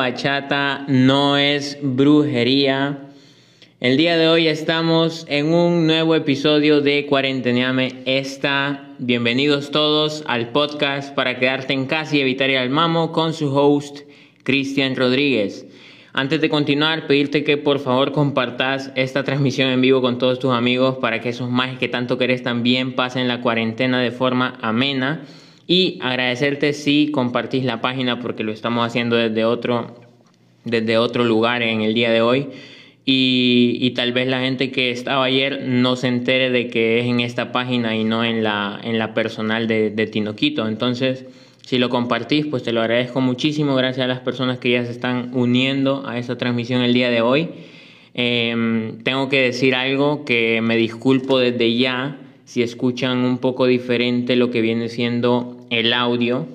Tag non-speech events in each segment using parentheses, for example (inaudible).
bachata no es brujería. El día de hoy estamos en un nuevo episodio de Cuarenteneame Esta. Bienvenidos todos al podcast para quedarte en casa y evitar ir al mamo con su host, Cristian Rodríguez. Antes de continuar, pedirte que por favor compartas esta transmisión en vivo con todos tus amigos para que esos más que tanto querés también pasen la cuarentena de forma amena. Y agradecerte si compartís la página porque lo estamos haciendo desde otro, desde otro lugar en el día de hoy. Y, y tal vez la gente que estaba ayer no se entere de que es en esta página y no en la, en la personal de, de Tinoquito. Entonces, si lo compartís, pues te lo agradezco muchísimo. Gracias a las personas que ya se están uniendo a esta transmisión el día de hoy. Eh, tengo que decir algo que me disculpo desde ya si escuchan un poco diferente lo que viene siendo el audio,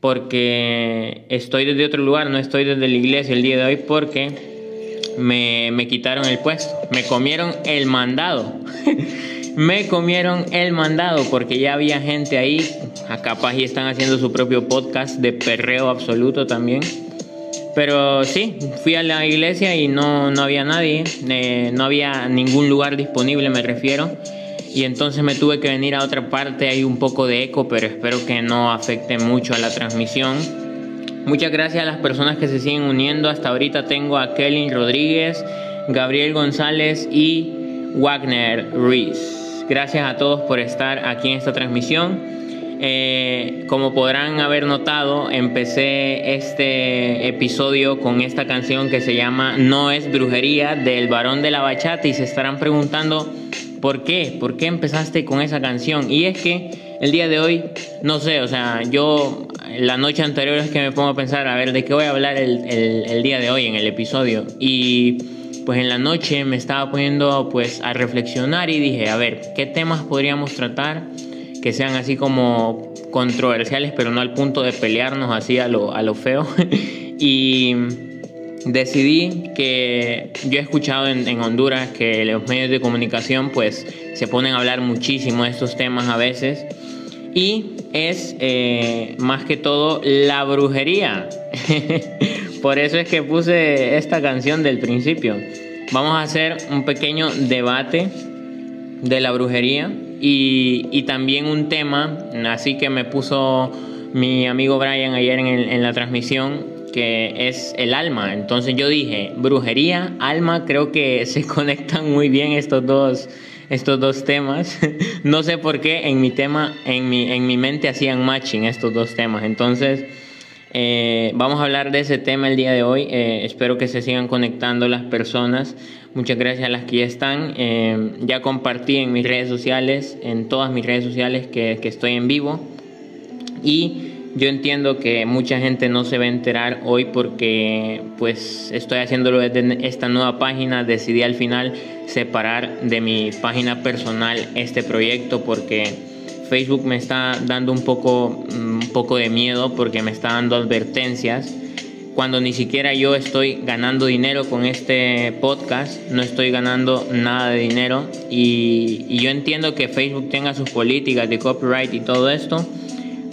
porque estoy desde otro lugar, no estoy desde la iglesia el día de hoy porque me, me quitaron el puesto, me comieron el mandado. (laughs) me comieron el mandado porque ya había gente ahí, capaz y están haciendo su propio podcast de perreo absoluto también. Pero sí, fui a la iglesia y no, no había nadie, eh, no había ningún lugar disponible, me refiero. Y entonces me tuve que venir a otra parte, hay un poco de eco, pero espero que no afecte mucho a la transmisión. Muchas gracias a las personas que se siguen uniendo. Hasta ahorita tengo a Kelly Rodríguez, Gabriel González y Wagner Ruiz. Gracias a todos por estar aquí en esta transmisión. Eh, como podrán haber notado, empecé este episodio con esta canción que se llama No es brujería del varón de la bachata y se estarán preguntando por qué, por qué empezaste con esa canción. Y es que el día de hoy, no sé, o sea, yo la noche anterior es que me pongo a pensar, a ver, ¿de qué voy a hablar el, el día de hoy en el episodio? Y pues en la noche me estaba poniendo pues a reflexionar y dije, a ver, ¿qué temas podríamos tratar? que sean así como controversiales, pero no al punto de pelearnos así a lo, a lo feo. (laughs) y decidí que yo he escuchado en, Honduras que los medios de comunicación pues se ponen a hablar muchísimo de estos temas a veces y es eh, más que todo la brujería. (laughs) Por eso es que puse esta canción del principio. Vamos a hacer un pequeño debate de la brujería y, también un tema, así que me puso mi amigo Brian ayer en, la transmisión, que es el alma. Entonces yo dije, brujería, alma, creo que (laughs) se conectan muy bien estos dos, estos dos temas. (laughs) no sé por qué en mi tema, en mi, en mi mente hacían matching estos dos temas. Entonces eh, vamos a hablar de ese tema el día de hoy. Eh, espero que se sigan conectando las personas. Muchas gracias a las que ya están. Eh, ya compartí en mis redes sociales, en todas mis redes sociales que, que, estoy en vivo. Y yo entiendo que mucha gente no se va a enterar hoy porque pues estoy haciéndolo desde esta nueva página. Decidí al final separar de mi página personal este proyecto porque Facebook me está dando un poco, un poco de miedo porque me está dando advertencias cuando ni siquiera yo estoy ganando dinero con este podcast, no estoy ganando nada de dinero y, yo entiendo que Facebook tenga sus políticas de copyright y todo esto,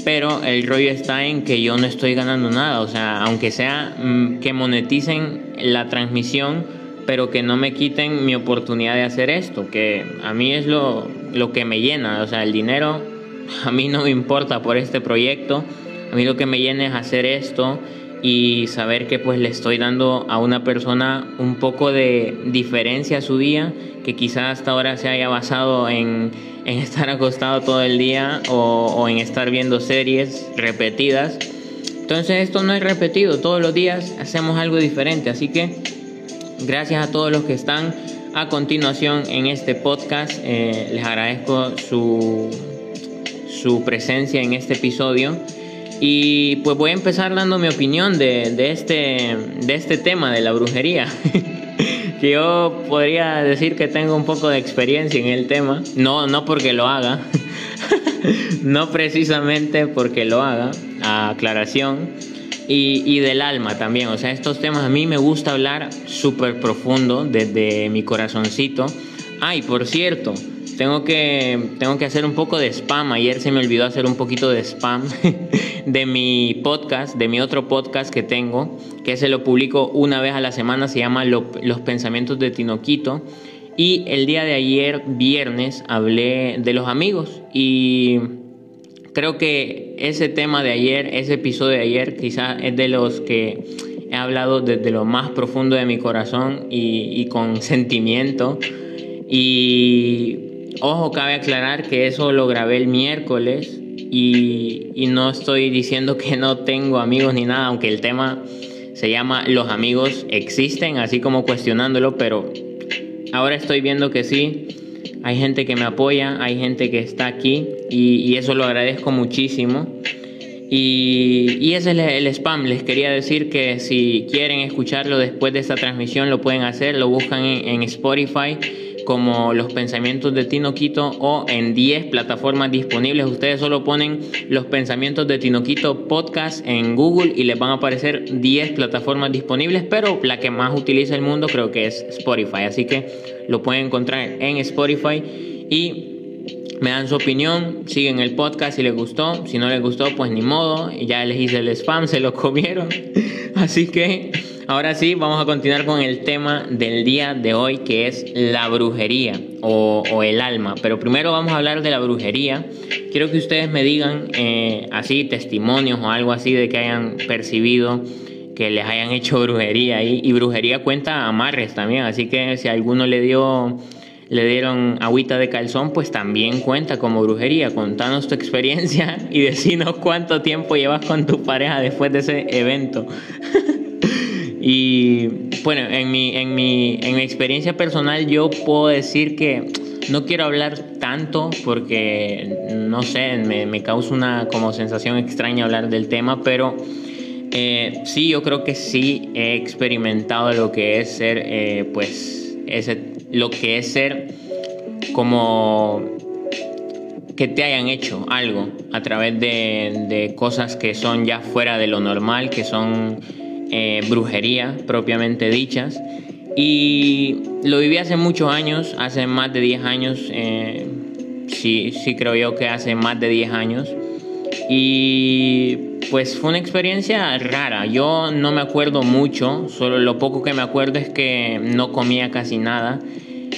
pero el rollo está en que yo no estoy ganando nada, o sea, aunque sea mm, que moneticen la transmisión, pero que no me quiten mi oportunidad de hacer esto, que a mí es lo, lo que me llena, o sea, el dinero (laughs) a mí no me importa por este proyecto, a mí lo que me llena es hacer esto y saber que pues le estoy dando a una persona un poco de diferencia a su día, que quizás hasta ahora se haya basado en, en (laughs) estar acostado todo el día o, en estar viendo series repetidas. Entonces esto no es repetido, todos los días hacemos algo diferente, así que gracias a todos los que están a continuación en este podcast, eh, les agradezco su, su presencia en este episodio. Y pues voy a empezar dando mi opinión de, de, este, de este tema de la brujería. (laughs) que yo podría decir que tengo un poco de experiencia en el tema. No, no porque lo haga. (laughs) no precisamente porque lo haga. aclaración. Y, y, del alma también. O sea, estos temas a mí me gusta hablar súper profundo desde mi corazoncito. Ay, por cierto, tengo que, tengo que hacer un poco de spam. Ayer se me olvidó hacer un poquito de spam (laughs) de mi podcast, de mi otro podcast que tengo, que se lo publico una vez a la semana. Se llama Los Pensamientos de Tinoquito. Y el día de ayer, viernes, hablé de los amigos. Y creo que ese tema de ayer, ese episodio de ayer, quizás es de los que he hablado desde lo más profundo de mi corazón y, y con sentimiento. Y Ojo, cabe aclarar que eso lo grabé el miércoles y, y, no estoy diciendo que no tengo amigos ni nada, aunque el tema se llama Los amigos existen, así como cuestionándolo, pero ahora estoy viendo que sí, hay gente que me apoya, hay gente que está aquí y, eso lo agradezco muchísimo. Y, ese es el spam. Les quería decir que si quieren escucharlo después de esta transmisión, lo pueden hacer. Lo buscan en Spotify como Los Pensamientos de Tino Quito o en 10 plataformas disponibles. Ustedes solo ponen Los Pensamientos de Tino Quito podcast en Google y les van a aparecer 10 plataformas disponibles, pero la que más utiliza el mundo creo que es Spotify. Así que lo pueden encontrar en Spotify y me dan su opinión, siguen el podcast si les gustó, si no les gustó, pues ni modo, ya les hice el spam, se lo (laughs) comieron. Así que ahora sí, vamos a continuar con el tema del día de hoy, que es la brujería o, el alma. Pero primero vamos a hablar de la brujería. Quiero que ustedes me digan eh, así testimonios o algo así de que hayan percibido que les hayan hecho brujería y, brujería cuenta amarres también, así que si alguno le dio le dieron agüita de calzón, pues también cuenta como brujería. Contanos tu experiencia (laughs) y decinos cuánto tiempo llevas con tu pareja después de ese evento. (laughs) y bueno, en mi, en, mi, en mi experiencia personal yo puedo decir que no quiero hablar tanto porque, no sé, me, causa una como sensación extraña hablar del tema, pero... Eh, sí, yo creo que sí he experimentado lo que es ser, eh, pues, ese lo que es ser como que te hayan hecho algo a través de, cosas que son ya fuera de lo normal, que son eh, brujería propiamente dichas. Y lo viví hace muchos años, hace más de 10 años, eh, sí, sí creo yo que hace más de 10 años. Y pues fue una experiencia rara. Yo no me acuerdo mucho, solo lo poco que me acuerdo es que no comía casi nada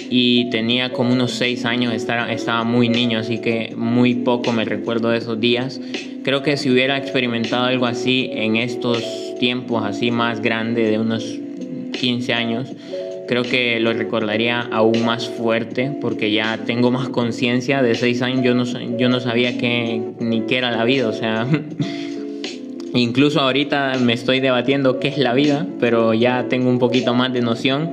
y tenía como unos 6 años, estaba, muy niño, así que muy poco me recuerdo de esos días. Creo que si hubiera experimentado algo así en estos tiempos así más grande de unos 15 años, creo que lo recordaría aún más fuerte porque ya tengo más conciencia de 6 años, yo no, yo no sabía que, ni qué era la vida, o sea... (laughs) Incluso ahorita me estoy debatiendo qué es la vida, pero ya tengo un poquito más de noción.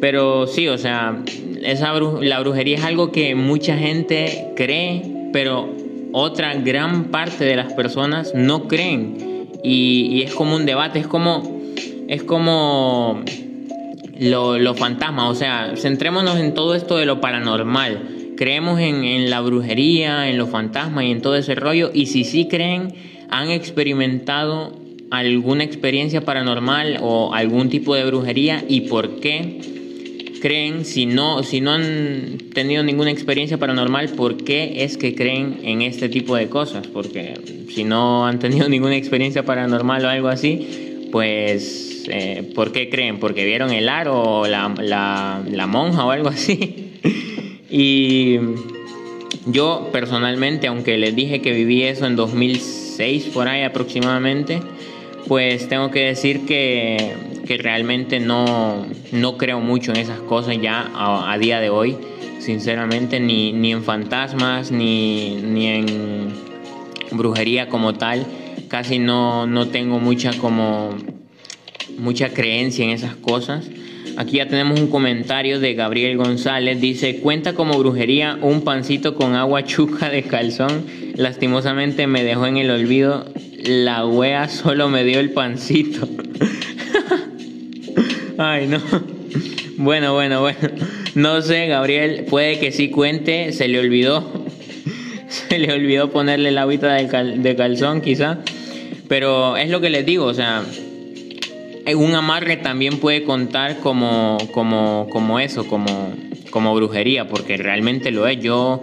Pero sí, o sea, esa la brujería es algo que mucha gente cree, pero otra gran parte de las personas no creen. Y, es como un debate, es como, es como lo, lo fantasma, o sea, centrémonos en todo esto de lo paranormal. Creemos en, en la brujería, en los fantasmas y en todo ese rollo. Y si sí creen, han experimentado alguna experiencia paranormal o algún tipo de brujería y por qué creen, si no, si no han tenido ninguna experiencia paranormal, por qué es que creen en este tipo de cosas. Porque si no han tenido (laughs) ninguna experiencia paranormal o algo así, pues eh, ¿por qué creen? ¿Porque vieron el aro o la, la, la monja o algo así? (laughs) y yo personalmente, aunque les dije que viví eso en 2006, por ahí aproximadamente, pues tengo que decir que, que realmente no, no, creo mucho en esas cosas ya a, día de hoy, sinceramente, ni, ni en fantasmas, ni, ni, en brujería como tal, casi no, no tengo mucha como mucha creencia en esas cosas. Aquí ya tenemos un comentario de Gabriel González. Dice, cuenta como brujería un pancito con agua chuca de calzón. Lastimosamente me dejó en el olvido. La wea solo me dio el pancito. (laughs) Ay, no. Bueno, bueno, bueno. No sé, Gabriel, puede que sí cuente. Se le olvidó. (laughs) Se le olvidó ponerle la agüita de, de calzón, quizá. Pero es lo que les digo, o sea, un amarre también puede contar como, como, como eso, como, como brujería, porque realmente lo es. Yo,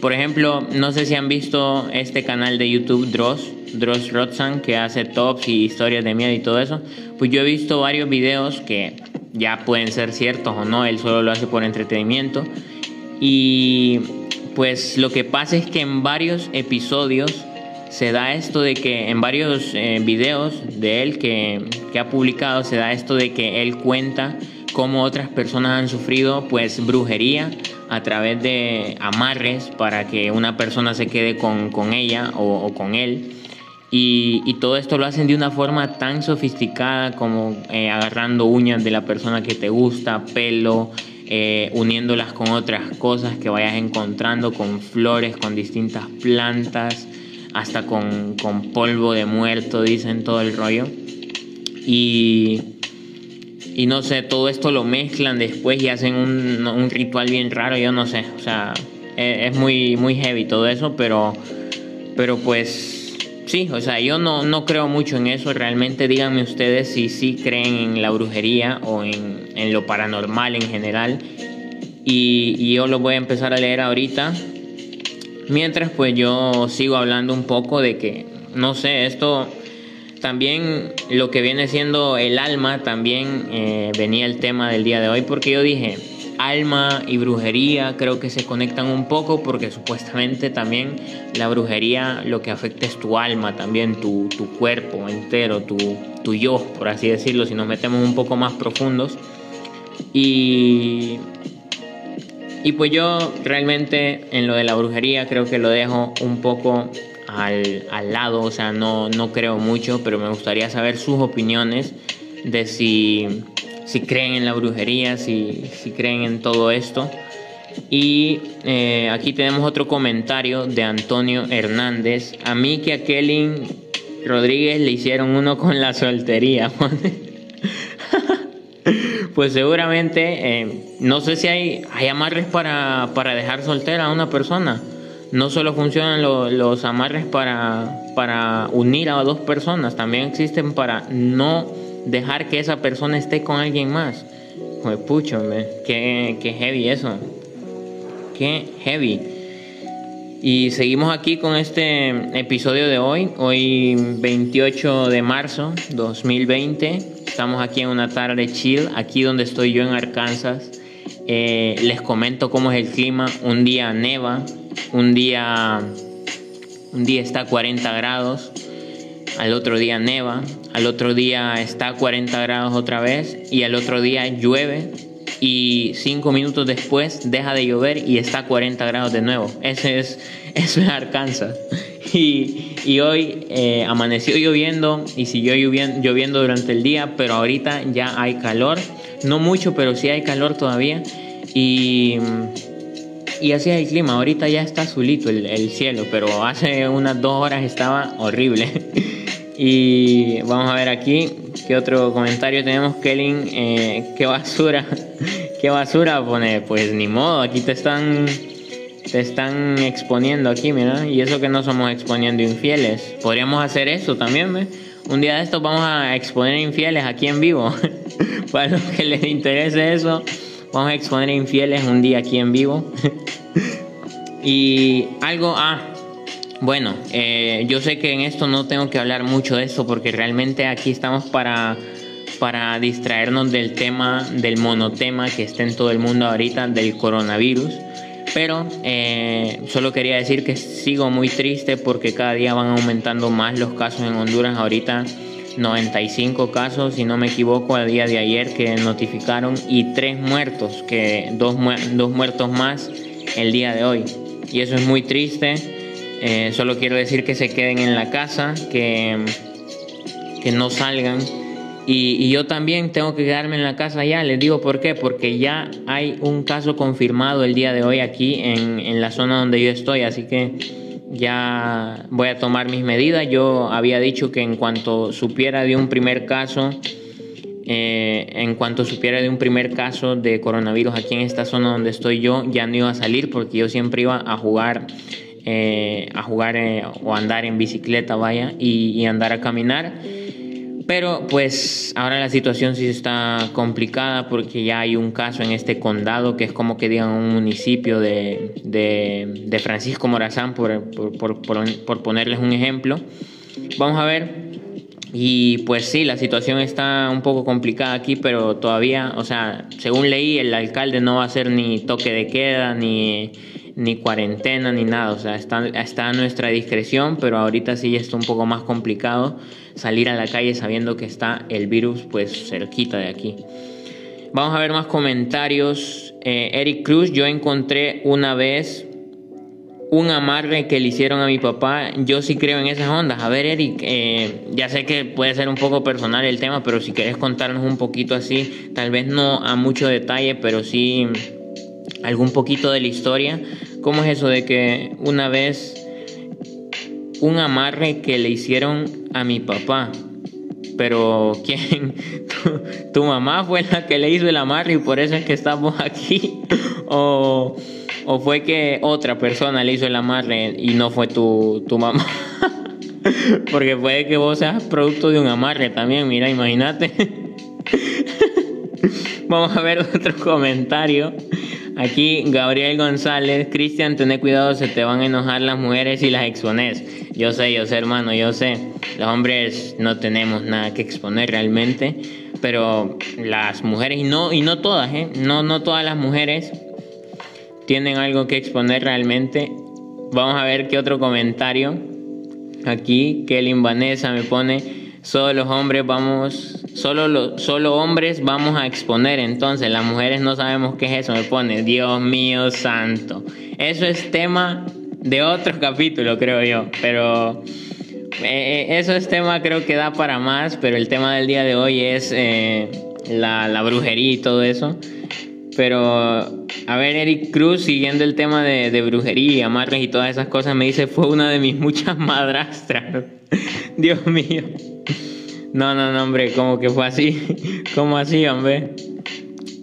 por ejemplo, no sé si han visto este canal de YouTube Dross, Dross Rotzan, que hace tops y historias de miedo y todo eso. Pues yo he visto varios videos que ya pueden ser ciertos o no, él solo lo hace por entretenimiento. Y pues lo que pasa es que en varios episodios se da esto de que en varios eh, videos de él que, ha publicado, se da esto de que él cuenta cómo otras personas han sufrido pues brujería a través de amarres para que una persona se quede con, ella o, con él. Y, todo esto lo hacen de una forma tan sofisticada como eh, agarrando uñas de la persona que te gusta, pelo, eh, uniéndolas con otras cosas que vayas encontrando, con flores, con distintas plantas hasta con, polvo de muerto, dicen todo el rollo. Y, y no sé, todo esto lo mezclan después y hacen un, ritual bien raro, yo no sé, o sea, e, es, muy, muy heavy todo eso, pero, pero pues sí, o sea, yo no, no creo mucho en eso, realmente díganme ustedes si sí creen en la brujería o en, en lo paranormal en general. Y yo lo voy a empezar a leer ahorita Mientras pues yo sigo hablando un poco de que, no sé, esto también lo que viene siendo el alma, también eh, venía el tema del día de hoy, porque yo dije, alma y brujería creo que se conectan un poco porque supuestamente también la brujería lo que afecta es tu alma, también tu, tu cuerpo entero, tu, tu yo, por así decirlo, si nos metemos un poco más profundos. Y y pues yo realmente en lo de la brujería creo que lo dejo un poco al, lado, o sea, no, no creo mucho, pero me gustaría saber sus opiniones de si, si creen en la brujería, si, si creen en todo esto. Y eh, aquí tenemos otro comentario de Antonio Hernández. A mí que a Kelly Rodríguez le hicieron uno con la soltería. (laughs) pues seguramente, eh, no sé si hay, hay amarres para, dejar soltera a una persona. No solo funcionan los amarres para, para unir a dos personas, también existen para no dejar que esa persona esté con alguien más. Pues pucho, qué, qué heavy eso. Qué heavy. Y seguimos aquí con este episodio de hoy, hoy 28 de marzo 2020. Estamos aquí en una tarde chill, aquí donde estoy yo en Arkansas. Eh, les comento cómo es el clima. Un día neva, un día, un día está a 40 grados, al otro día neva, al otro día está a 40 grados otra vez y al otro día llueve y cinco minutos después deja de llover y está a 40 grados de nuevo. Ese es, eso es (laughs) Arkansas. Y, y hoy eh, amaneció lloviendo y siguió lloviendo, lloviendo durante el día, pero ahorita ya hay calor. No mucho, pero sí hay calor todavía. Y, y así es el clima. Ahorita ya está azulito el, el cielo, pero hace unas dos horas estaba horrible. (laughs) y vamos a ver aquí qué otro comentario tenemos. Kellen, eh, qué basura. (laughs) qué basura pone. Pues ni modo, aquí te están te están exponiendo aquí, mira, y eso que no somos exponiendo infieles. Podríamos hacer eso también, ¿ve? Un día de estos vamos a exponer infieles aquí en vivo. (laughs) Para los que les interese eso, vamos a exponer infieles un día aquí en vivo. (laughs) y algo, ah, bueno, eh, yo sé que en esto no tengo que hablar mucho de esto porque realmente aquí estamos para para distraernos del tema, del monotema que está en todo el mundo ahorita, del coronavirus. Pero eh, solo quería decir que sigo muy triste porque cada día van aumentando más los casos en Honduras. Ahorita 95 casos, si no me equivoco, al día de ayer que notificaron y tres muertos, que dos, dos muertos más el día de hoy. Y eso es muy triste. Eh, solo quiero decir que se queden en la casa, que, que no salgan y, yo también tengo que quedarme en la casa ya. Les digo por qué. Porque ya hay un caso confirmado el día de hoy aquí en, en la zona donde yo estoy. Así que ya voy a tomar mis medidas. Yo había dicho que en cuanto supiera de un primer caso, eh, en cuanto supiera de un primer caso de coronavirus aquí en esta zona donde estoy yo, ya no iba a salir porque yo siempre iba a jugar, eh, a jugar eh, o andar en bicicleta, vaya, y, y andar a caminar. Pero pues ahora la situación sí está complicada porque ya hay un caso en este condado que es como que digan un municipio de, de, Francisco Morazán, por, por, por, ponerles un ejemplo. Vamos a ver. Y pues sí, la situación está un poco complicada aquí, pero todavía, o sea, según leí, el alcalde no va a hacer ni toque de queda, ni, ni cuarentena, ni nada. O sea, está, está a nuestra discreción, pero ahorita sí está un poco más complicado salir a la calle sabiendo que está el virus pues cerquita de aquí. Vamos a ver más comentarios. Eh, Eric Cruz, yo encontré una vez un amarre que le hicieron a mi papá. Yo sí creo en esas ondas. A ver, Eric, eh, ya sé que puede ser un poco personal el tema, pero si quieres contarnos un poquito así, tal vez no a mucho detalle, pero sí algún poquito de la historia. ¿Cómo es eso de que una vez un amarre que le hicieron a mi papá. Pero (laughs) ¿quién? ¿Tu, mamá fue la que le hizo el amarre y por eso es que estamos aquí? (laughs) ¿O, o fue que otra persona le hizo el amarre y no fue tu, tu mamá? (laughs) Porque puede que vos seas producto de un amarre también, mira, imagínate. Vamos a ver otro comentario. Aquí Gabriel González, Cristian, ten cuidado, se te van a enojar las mujeres y las expones. Yo sé, yo sé, hermano, yo sé. Los hombres no tenemos nada que exponer realmente, pero las mujeres, y no, y no todas, ¿eh? No, no todas las mujeres tienen algo que exponer realmente. Vamos a ver qué otro comentario. Aquí, Kelly Vanessa me pone solo los hombres vamos, solo, hombres vamos a exponer, entonces las mujeres no sabemos qué es eso, me pone, Dios mío santo. Eso es tema de otro capítulo, creo yo, pero eh, eh, eso es tema creo que da para más, pero el tema del día de hoy es eh, la, brujería y todo eso. Pero, a ver, Eric Cruz, siguiendo el tema de, de brujería, amarres y todas esas cosas, me dice, fue una de mis (laughs) muchas madrastras. Dios mío. No, no, no, hombre, como que fue así. (laughs) como así, hombre?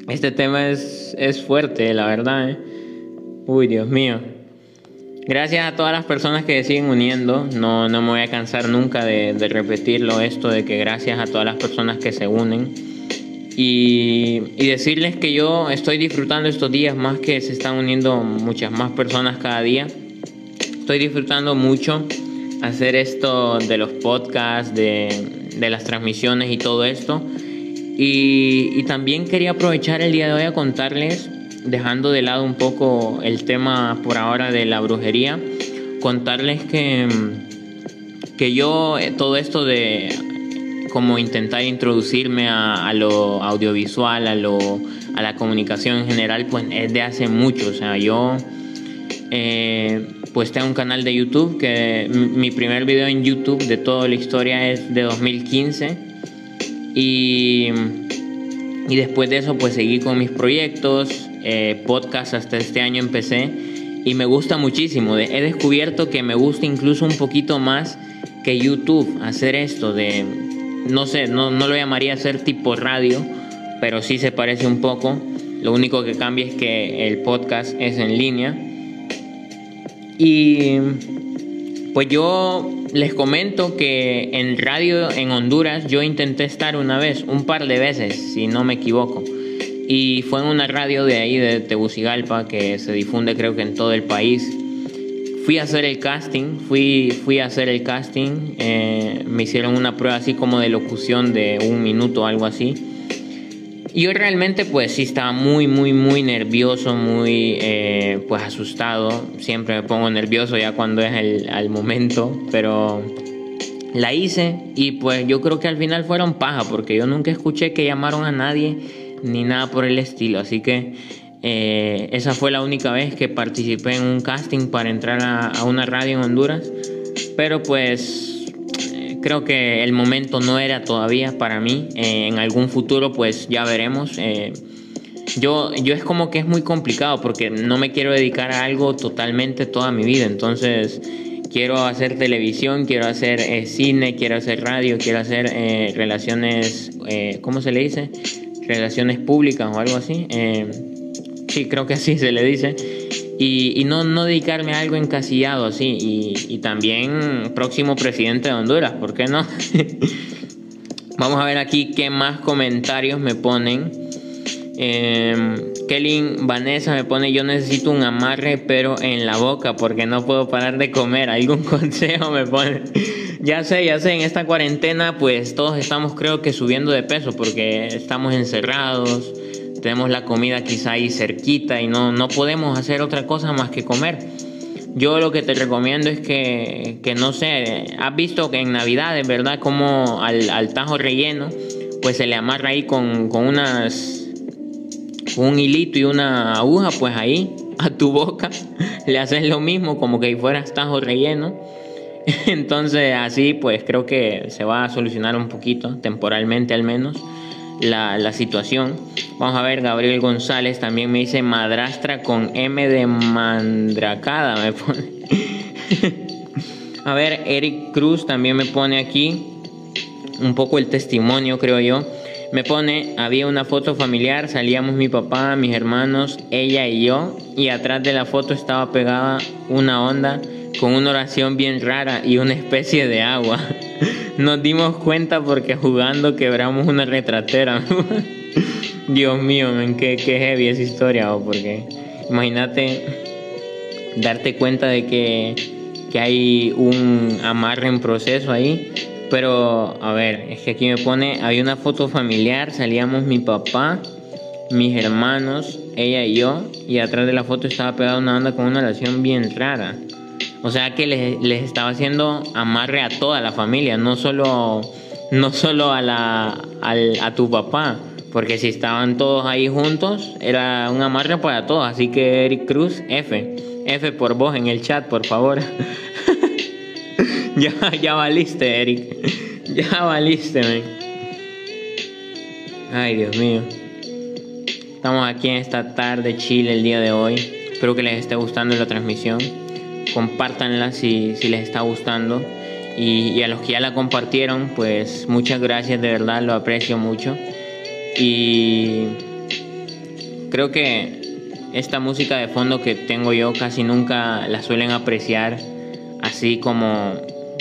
Este tema es, es fuerte, la verdad. ¿eh? Uy, Dios mío. Gracias a todas las personas que siguen uniendo. No, no me voy a cansar nunca de, de, repetirlo esto, de que gracias a todas las personas que se unen. Y, y decirles que yo estoy disfrutando estos días más que se están uniendo muchas más personas cada día. Estoy disfrutando mucho hacer esto de los podcasts, de, de las transmisiones y todo esto. Y, también quería aprovechar el día de hoy a contarles, dejando de lado un poco el tema por ahora de la brujería, contarles que, que yo eh, todo esto de como intentar introducirme a, lo audiovisual, a, lo, a la comunicación en general, pues es de hace mucho. O sea, yo eh, pues tengo un canal de YouTube que mi primer video en YouTube de toda la historia es de 2015 y, y después de eso pues seguí con mis proyectos, eh, podcast hasta este año empecé y me gusta muchísimo. He descubierto que me gusta incluso un poquito más que YouTube hacer esto de, no sé, no, no lo llamaría ser tipo radio, pero sí se parece un poco. Lo único que cambia es que el podcast es en línea y pues yo les comento que en radio en Honduras yo intenté estar una vez, un par de veces, si no me equivoco. Y fue en una radio de ahí, de Tegucigalpa, que se difunde creo que en todo el país. Fui a hacer el casting, fui, fui a hacer el casting, eh, me hicieron una prueba así como de locución de un minuto algo así yo realmente pues sí estaba muy, muy, muy nervioso, muy eh, pues asustado. Siempre me pongo nervioso ya cuando es el momento, pero la hice y pues yo creo que al final fueron paja porque yo nunca escuché que llamaron a nadie ni nada por el estilo. Así que eh, esa fue la única vez que participé en un casting para entrar a, a una radio en Honduras. Pero pues creo que el momento no era todavía para mí. Eh, en algún futuro pues ya veremos. Eh, yo, yo es como que es muy complicado porque no me quiero dedicar a algo totalmente toda mi vida. Entonces quiero hacer televisión, quiero hacer eh, cine, quiero hacer radio, quiero hacer relaciones, ¿cómo se le dice? Relaciones públicas o algo así. sí, creo que así se le dice y, no, dedicarme a algo encasillado así. Y, también próximo presidente de Honduras, ¿por qué no? (laughs) Vamos a ver aquí qué más comentarios me ponen. Eh, Kelly Vanessa me pone yo necesito un amarre pero en la boca porque no puedo parar de comer. ¿Algún (laughs) consejo me pone? ya sé, ya sé, en esta cuarentena pues todos estamos creo que subiendo de peso porque estamos encerrados tenemos la comida quizá ahí cerquita y no, no podemos hacer otra cosa más que comer. Yo lo que te recomiendo es que, que no sé, has visto que en Navidades, ¿verdad? Como al, al, tajo relleno, pues se le amarra ahí con, con unas, un hilito y una aguja, pues ahí (laughs) a tu boca le haces lo mismo como que fueras tajo relleno. (laughs) Entonces así pues creo que se va a solucionar un poquito, temporalmente al menos la, situación. Vamos a ver, Gabriel González también me dice madrastra con M de mandracada, me pone. (laughs) a ver, Eric Cruz también me pone aquí un poco el testimonio, creo yo. Me pone, había una foto familiar, salíamos mi papá, mis hermanos, ella y yo, y atrás de la foto estaba pegada una onda con una oración bien rara y una especie de agua. (laughs) Nos dimos cuenta porque jugando quebramos una retratera. (laughs) Dios mío, qué, qué heavy esa historia, o porque Imagínate darte cuenta de que, que hay un amarre en proceso ahí. Pero, a ver, es que aquí me pone, había una foto familiar, salíamos mi papá, mis hermanos, ella y yo, y atrás de la foto estaba pegada una banda con una relación bien rara. O sea que les, les, estaba haciendo amarre a toda la familia, no solo, no solo a, la, a tu papá. Porque si estaban todos ahí juntos, era un amarre para todos. Así que Eric Cruz, F. F por vos en el chat, por favor. (laughs) ya, ya valiste, Eric. ya valiste, man. Ay, Dios mío. Estamos aquí en esta tarde Chile el día de hoy. Espero que les esté gustando la transmisión. Compártanla si, si les está gustando. Y, y a los que ya la compartieron, pues muchas gracias, de verdad, lo aprecio mucho. Y creo que esta música de fondo que tengo yo casi nunca la suelen apreciar así como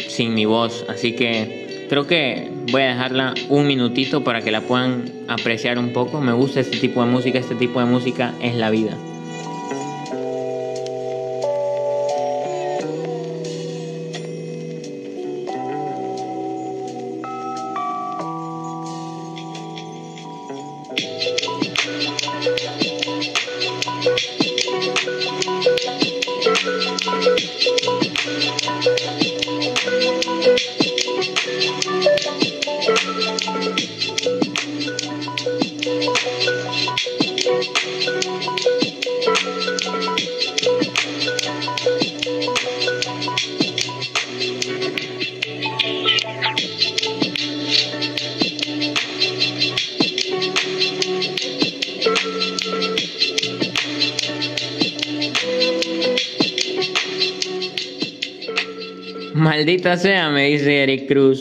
sin mi voz. Así que creo que voy a dejarla un minutito para que la puedan apreciar un poco. Me gusta este tipo de música, este tipo de música es la vida.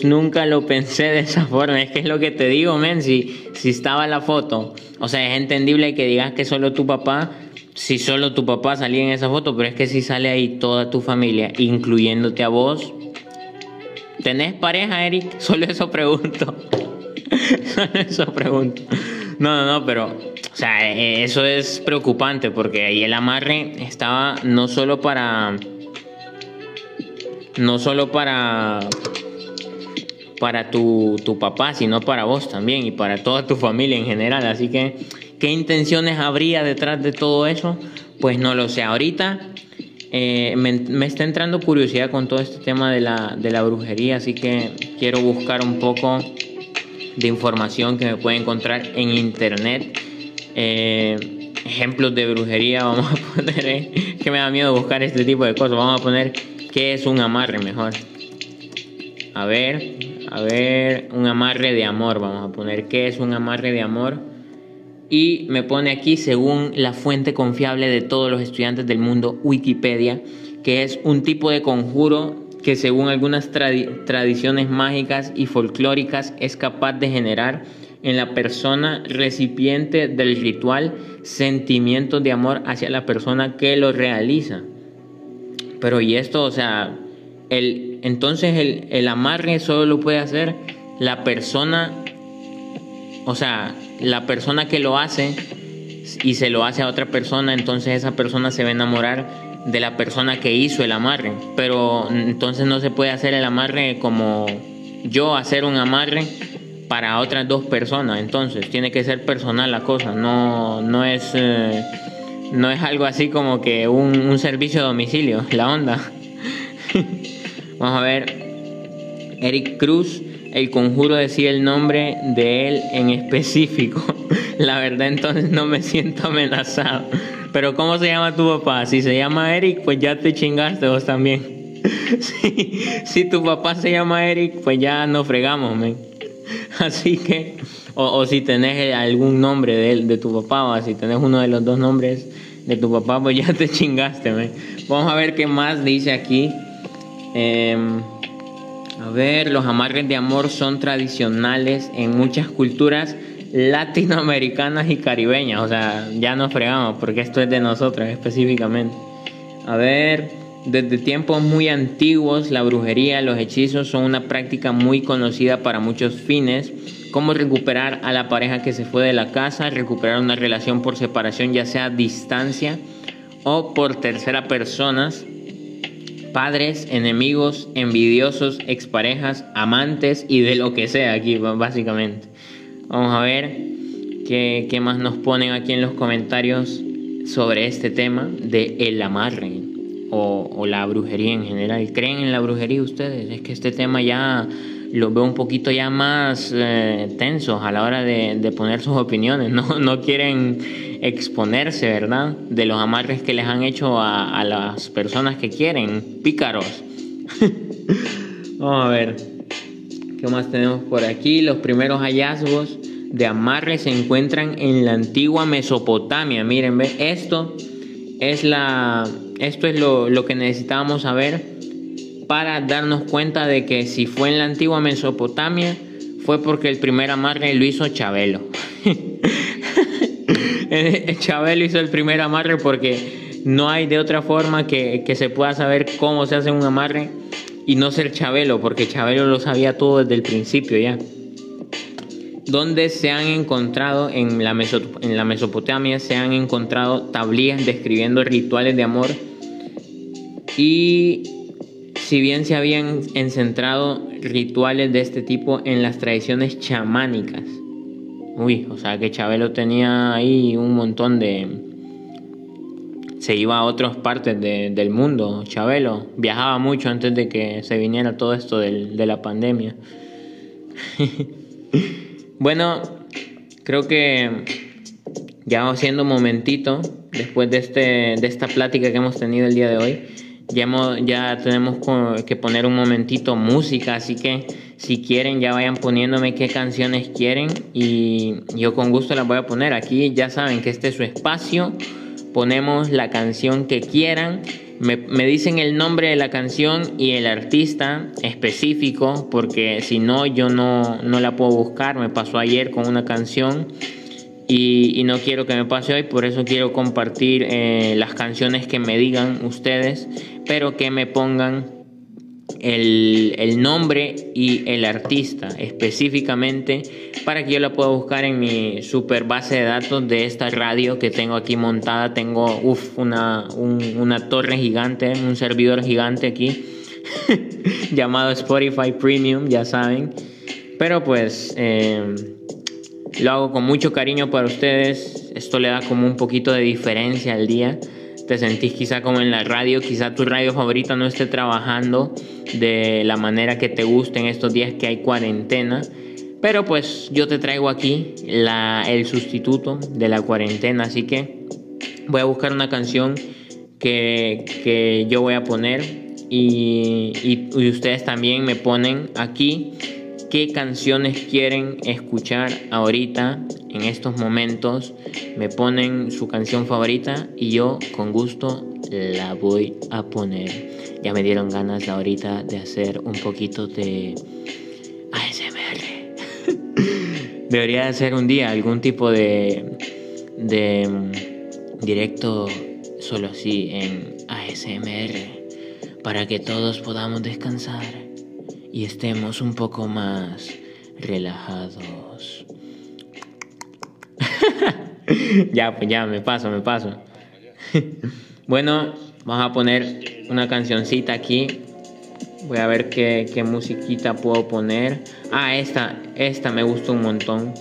Nunca lo pensé de esa forma. Es que es lo que te digo, men, si, estaba la foto. O sea, es entendible que digas que solo tu papá, si solo tu papá salía en esa foto, pero es que si sale ahí toda tu familia, incluyéndote a vos. ¿Tenés pareja, Eric? (laughs) Solo eso pregunto. (laughs) solo eso pregunto. No, no, no, pero, o sea, eso es preocupante porque ahí el amarre estaba no solo para no solo para, para tu, tu, papá, sino para vos también y para toda tu familia en general. Así que, ¿qué intenciones habría detrás de todo eso? Pues no lo sé. Ahorita eh, me, me, está entrando curiosidad con todo este tema de la, de la brujería, así que quiero buscar un poco de información que me puede encontrar en internet. Eh, ejemplos de brujería, (laughs) vamos a poner, eh, que me da miedo buscar este tipo de cosas. Vamos a poner ¿Qué es un amarre mejor? A ver, a ver, un amarre de amor, vamos a poner qué es un amarre de amor. Y me pone aquí, según la fuente confiable de todos los estudiantes del mundo, Wikipedia, que es un tipo de conjuro que según algunas tradiciones mágicas y folclóricas es capaz de generar en la persona recipiente del ritual sentimientos de amor hacia la persona que lo realiza. Pero y esto, o sea, el, entonces el, el amarre solo lo puede hacer la persona, o sea, la persona que lo hace y se lo hace a otra persona, entonces esa persona se va a enamorar de la persona que hizo el amarre. Pero entonces no se puede hacer el amarre como yo hacer un amarre para otras dos personas. Entonces tiene que ser personal la cosa, no, no es... Eh, no es algo así como que un, servicio de domicilio, la onda. (laughs) Vamos a ver. Eric Cruz, el conjuro decía el nombre de él en específico. (laughs) La verdad entonces no me siento amenazado. Pero ¿cómo se llama tu papá? Si se llama Eric, pues ya te chingaste vos también. (laughs) Si, tu papá se llama Eric, pues ya no fregamos, men. (laughs) Así que, o, si tenés algún nombre de, él, de tu papá, o si tenés uno de los dos nombres, de tu papá, pues ya te chingaste, Vamos a ver qué más dice aquí. Em, a ver, los amarres de amor son tradicionales en muchas culturas latinoamericanas y caribeñas. O sea, ya nos fregamos porque esto es de nosotros específicamente. A ver, desde tiempos muy antiguos, la brujería, los hechizos son una práctica muy conocida para muchos fines cómo recuperar a la pareja que se fue de la casa, recuperar una relación por separación, ya sea a distancia o por tercera personas, padres, enemigos, envidiosos, exparejas, amantes y de lo que sea aquí básicamente. Vamos a ver qué, qué más nos ponen aquí en los comentarios sobre este tema de el amarre o, o, la brujería en general. ¿Creen en la brujería ustedes? Es que este tema ya lo veo un poquito ya más eh, tensos a la hora de, de, poner sus opiniones. No, (laughs) no quieren exponerse, ¿verdad? De los amarres que les han hecho a, a las personas que quieren, pícaros. (laughs) Vamos a ver. ¿Qué más tenemos por aquí? Los primeros hallazgos de amarres se encuentran en la antigua Mesopotamia. Miren, esto es, la, esto es lo, lo que necesitábamos saber para darnos cuenta de que si fue en la antigua Mesopotamia, fue porque el primer amarre lo hizo Chabelo. (laughs) Chabelo hizo el primer amarre porque no hay de otra forma que, que, se pueda saber cómo se hace un amarre y no ser Chabelo, porque Chabelo lo sabía todo desde el principio ya. Donde se han encontrado en la, en la Mesopotamia, se han encontrado tablillas describiendo rituales de amor y si bien se habían encentrado rituales de este tipo en las tradiciones chamánicas. Uy, o sea que Chabelo tenía ahí un montón de... Se iba a otras partes de, del mundo, Chabelo. Viajaba mucho antes de que se viniera todo esto del, de la pandemia. (laughs) bueno, creo que ya siendo un momentito después de, este, de esta plática que hemos tenido el día de hoy ya, ya tenemos que poner un momentito música, así que si quieren ya vayan poniéndome qué canciones quieren y yo con gusto las voy a poner. Aquí ya saben que este es su espacio, ponemos la canción que quieran. Me, me dicen el nombre de la canción y el artista específico, porque si no, yo no, no la puedo buscar. Me pasó ayer con una canción y, no quiero que me pase hoy, por eso quiero compartir eh, las canciones que me digan ustedes, pero que me pongan el, el, nombre y el artista específicamente para que yo la pueda buscar en mi super base de datos de esta radio que tengo aquí montada. Tengo uf, una, un, una torre gigante, un servidor gigante aquí (laughs) llamado Spotify Premium, ya saben. Pero pues... Eh, lo hago con mucho cariño para ustedes. Esto le da como un poquito de diferencia al día. Te sentís quizá como en la radio, quizá tu radio favorita no esté trabajando de la manera que te guste en estos días que hay cuarentena. Pero pues yo te traigo aquí el sustituto de la cuarentena. Así que voy a buscar una canción que, que yo voy a poner y, y, y ustedes también me ponen aquí qué canciones quieren escuchar ahorita, en estos momentos. Me ponen su canción favorita y yo con gusto la voy a poner. Ya me dieron ganas ahorita de hacer un poquito de ASMR. (laughs) Debería hacer un día algún tipo de, de mm, directo solo así en ASMR para que todos podamos descansar y estemos un poco más relajados. (laughs) ya, pues ya, me paso, me paso. (laughs) bueno, vamos a poner una cancioncita aquí. Voy a ver qué, musiquita puedo poner. Ah, esta, esta me gusta un montón.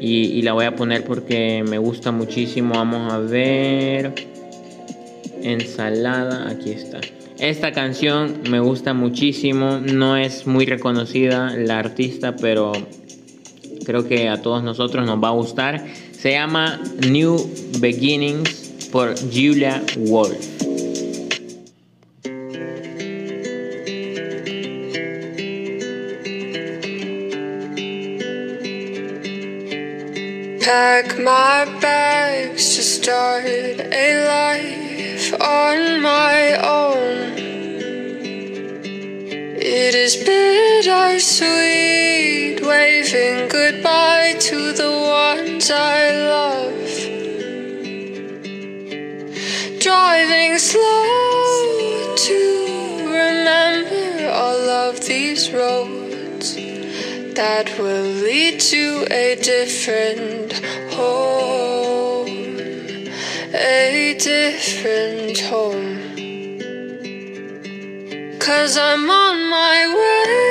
Y, y, la voy a poner porque me gusta muchísimo. Vamos a ver. Ensalada, aquí está. Esta canción me gusta muchísimo, no es muy reconocida la artista, pero creo que a todos nosotros nos va a gustar. Se llama New Beginnings por Julia Wolf. Pack my bags to start a life on my own. It is bittersweet, waving goodbye to the ones I love. Driving slow to remember all of these roads that will lead to a different home. A different home. Cause I'm on my way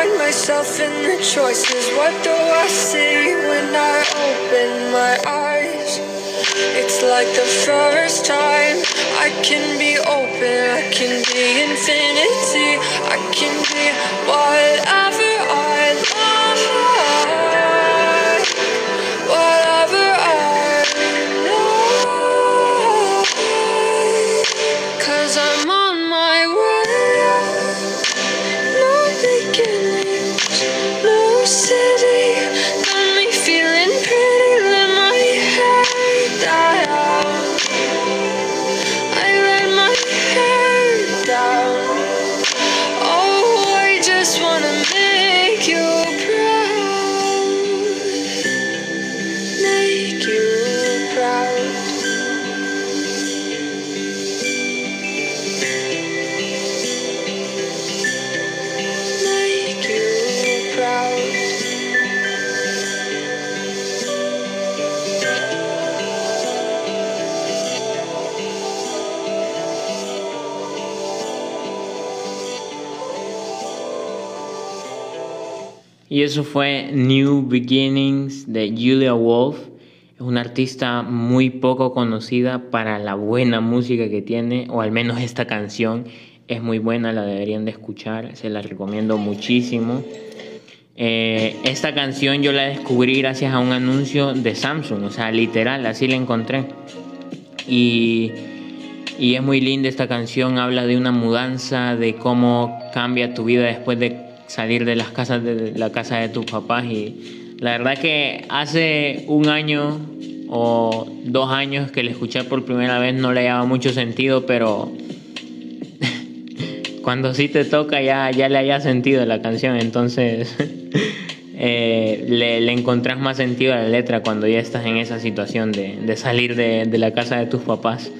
find myself in the choices. What do I see when I open my eyes? It's like the first time I can be open, I can be infinity, I can be whatever eso fue New Beginnings de Julia Wolf. Es una artista muy poco conocida para la buena música que tiene, o al menos esta canción es muy buena, la deberían de escuchar, se la recomiendo muchísimo. Eh, esta canción yo la descubrí gracias a un anuncio de Samsung, o sea, literal, así la encontré. Y, y es muy linda esta canción, habla de una mudanza, de cómo cambia tu vida después de salir de las casas de la casa de tus papás y la verdad que hace un año o dos años que la escuché por primera vez no le daba mucho sentido, pero (laughs) cuando sí te toca ya, ya le haya sentido la canción, entonces (laughs) eh, le, le encontrás más sentido a la letra cuando ya estás en esa situación de, de salir de, la casa de tus papás.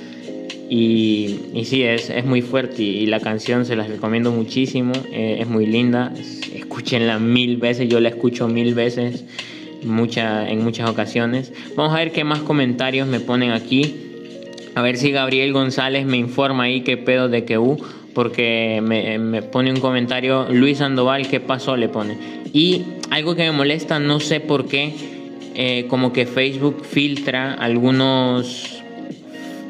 Y, y sí, es, es, muy fuerte y, y, la canción se las recomiendo muchísimo, eh, es muy linda, escúchenla mil veces, yo la escucho mil veces mucha, en muchas ocasiones. Vamos a ver qué más comentarios me ponen aquí. A ver si Gabriel González me informa ahí qué pedo de que porque me, me, pone un comentario. Luis Sandoval, ¿qué pasó? Le pone. Y algo que me molesta, no sé por qué, eh, como que Facebook filtra algunos,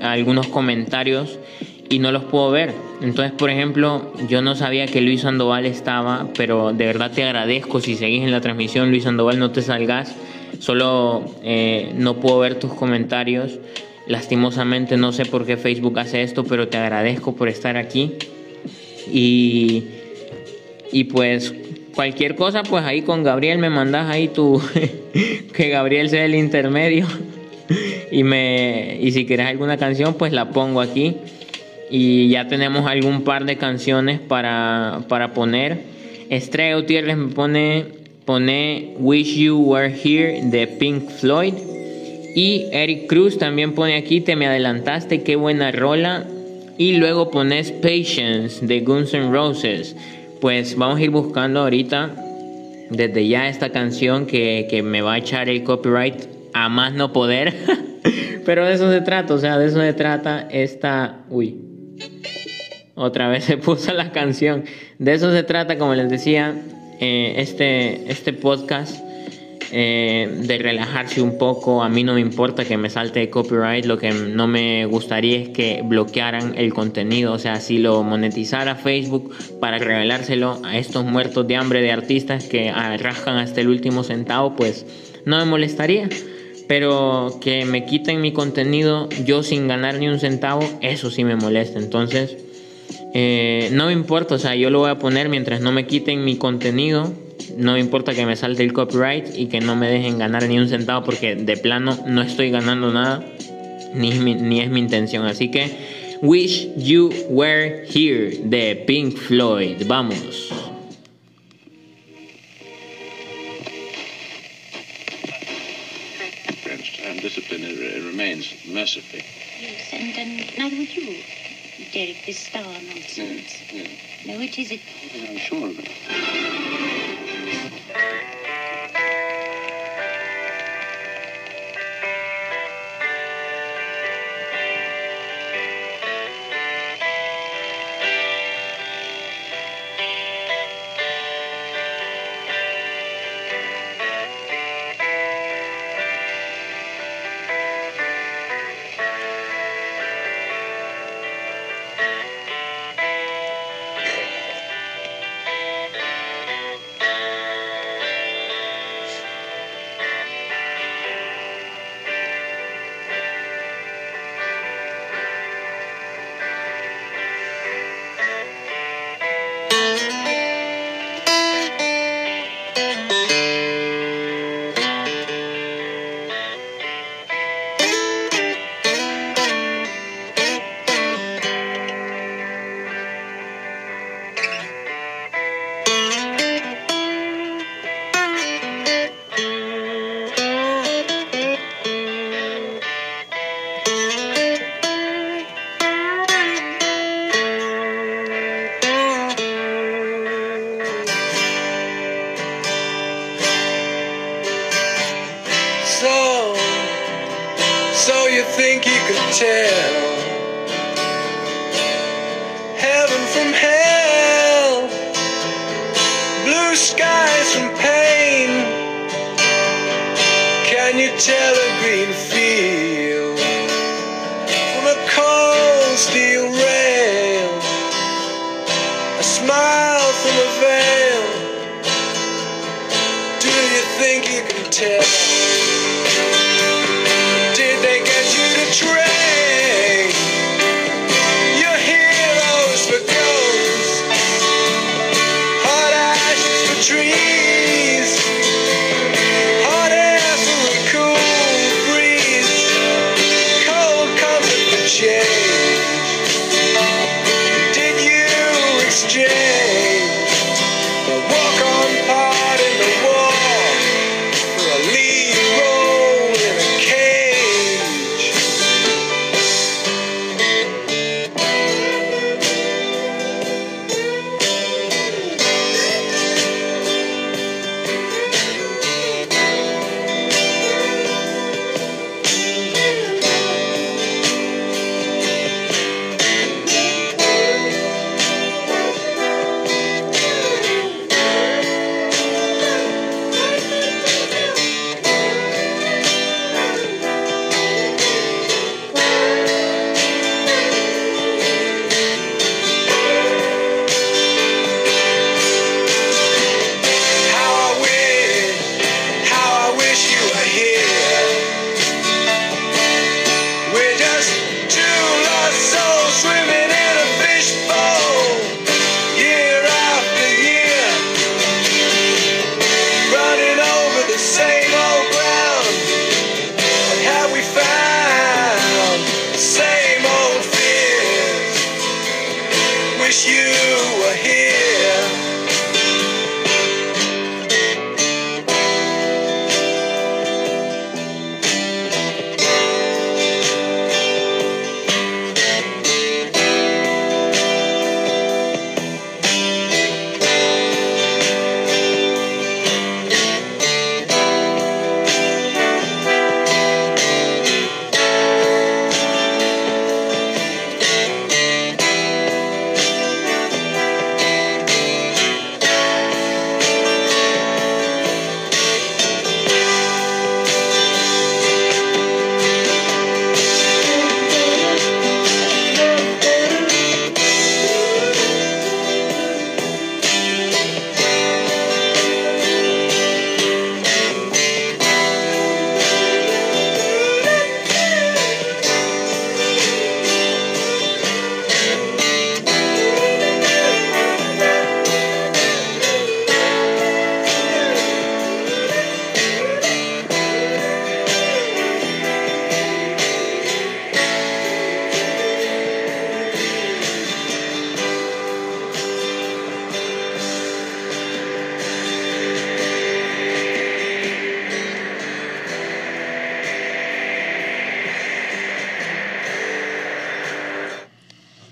algunos comentarios y no los puedo ver. Entonces, por ejemplo, yo no sabía que Luis Sandoval estaba, pero de verdad te agradezco si seguís en la transmisión, Luis Sandoval, no te salgas. Solo eh, no puedo ver tus comentarios. Lastimosamente no sé por qué Facebook hace esto, pero te agradezco por estar aquí. Y, y pues cualquier cosa, pues ahí con Gabriel me mandas ahí tu (laughs) que Gabriel sea el intermedio. (laughs) y me y si quieres alguna canción, pues la pongo aquí. Y ya tenemos algún par de canciones para, para poner. Estrella Gutiérrez me pone pone Wish You Were Here de Pink Floyd. Y Eric Cruz también pone aquí, te me adelantaste, qué buena rola. Y luego pones Patience de Guns N' Roses. Pues vamos a ir buscando ahorita desde ya esta canción que, que me va a echar el copyright a más no poder. (laughs) Pero de eso se trata, o sea, de eso se trata esta... Uy. Otra vez se (laughs) puso la canción. De eso se trata, como les decía, eh, este, este podcast. Eh, de relajarse un poco. A mí no me importa que me salte copyright. Lo que no me gustaría es que bloquearan el contenido. O sea, si lo monetizara Facebook para regalárselo a estos muertos de hambre de artistas que rascan hasta el último centavo, pues no me molestaría pero que me quiten mi contenido yo sin ganar ni un centavo, eso sí me molesta. Entonces, eh, no me importa, o sea, yo lo voy a poner mientras no me quiten mi contenido. No me importa que me salte el copyright y que no me dejen ganar ni un centavo porque de plano no estoy ganando nada, ni, ni es mi intención. Así que, Wish You Were Here de Pink Floyd. Vamos. It, remains. Yes, and um, neither would you, Derek, this star nonsense. Yeah, yeah. No, it is it. I'm sure of it.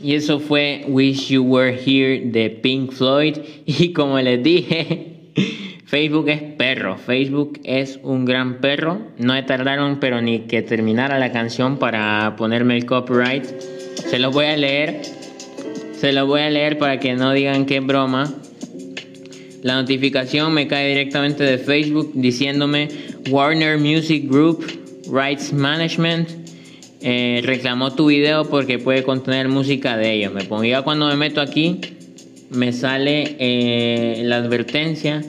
Y eso fue Wish You Were Here de Pink Floyd. (laughs) Y como les dije, (laughs) Facebook es perro. Facebook es un gran perro. No me tardaron pero ni que terminara la canción para ponerme el copyright. Se los voy a leer. Se los voy a leer para que no digan que broma. La notificación me cae directamente de Facebook diciéndome Warner Music Group Rights Management eh, reclamó tu video porque puede contener música de ellos. Me pongo ya cuando me meto aquí, me sale eh, la advertencia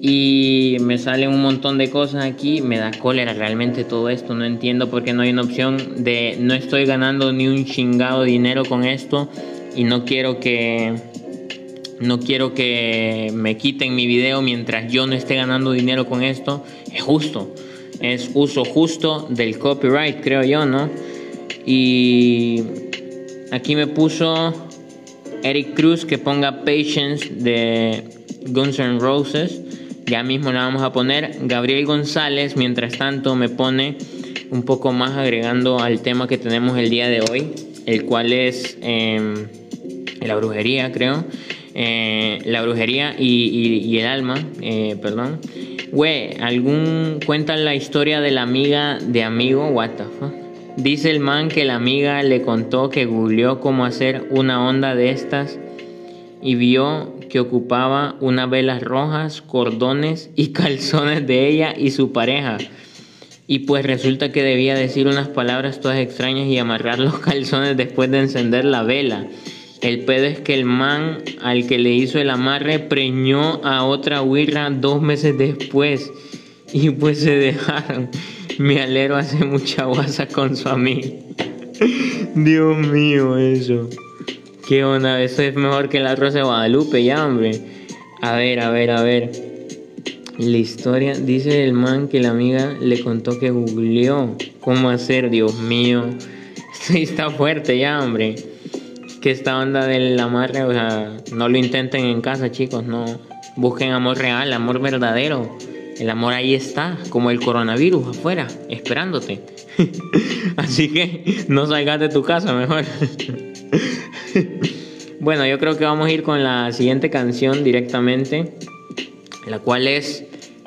y me sale un montón de cosas aquí. Me da cólera realmente todo esto. No entiendo por qué no hay una opción de no estoy ganando ni un chingado dinero con esto y no quiero que no quiero que me quiten mi video mientras yo no esté ganando dinero con esto. Es justo es uso justo del copyright, creo yo, ¿no? Y aquí me puso Eric Cruz que ponga Patience de Guns N' Roses. Ya mismo la vamos a poner. Gabriel González, mientras tanto, me pone un poco más agregando al tema que tenemos el día de hoy, el cual es em, la brujería, creo. Eh, la brujería y, el alma, eh, perdón. Güey, algún cuenta la historia de la amiga de amigo, what the fuck? Dice el man que la amiga le contó que googleó cómo hacer una onda de estas y vio que ocupaba unas velas rojas, cordones y (laughs) calzones de ella y su pareja. Y pues resulta que debía decir unas palabras todas extrañas y amarrar los (laughs) calzones después de encender la vela. El pedo es que el man al que le hizo el amarre preñó a otra huirra dos meses después. Y pues se dejaron. Mi alero hace mucha guasa con su amigo. Dios mío, eso. Qué onda, eso es mejor que la Rosa de Guadalupe, ya, hombre. A ver, a ver, a ver. La historia dice el man que la amiga le contó que googleó cómo hacer, Dios mío. (laughs) Esto está fuerte ya, hombre que esta onda del amarre, o sea, no lo intenten en casa, chicos, no busquen amor real, amor verdadero. El amor ahí está, como el coronavirus afuera, esperándote. (laughs) Así que no salgas de tu casa mejor. (laughs) bueno, yo creo que vamos a ir con la siguiente canción directamente, la cual es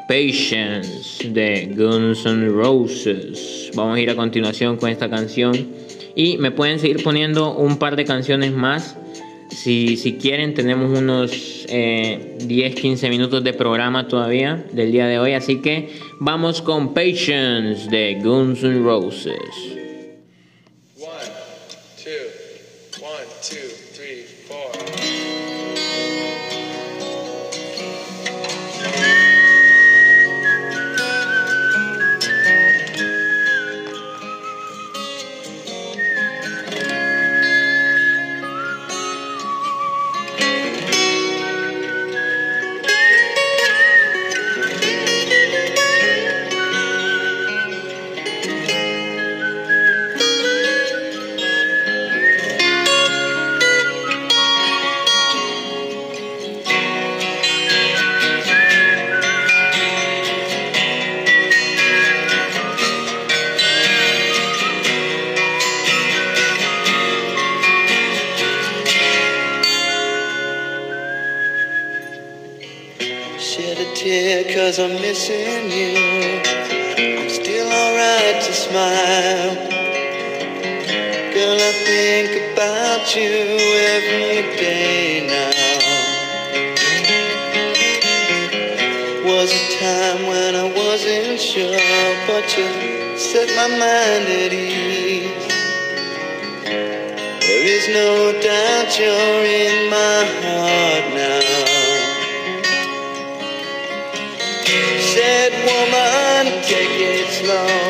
Patience de Guns N' Roses. Vamos a ir a continuación con esta canción. Y me pueden seguir poniendo un par de canciones más. Si, si quieren, tenemos unos 10, eh, 15 minutos de programa todavía del día de hoy. Así que vamos con Patience de Guns N' Roses. There is no doubt you're in my heart now. said, woman, take it slow,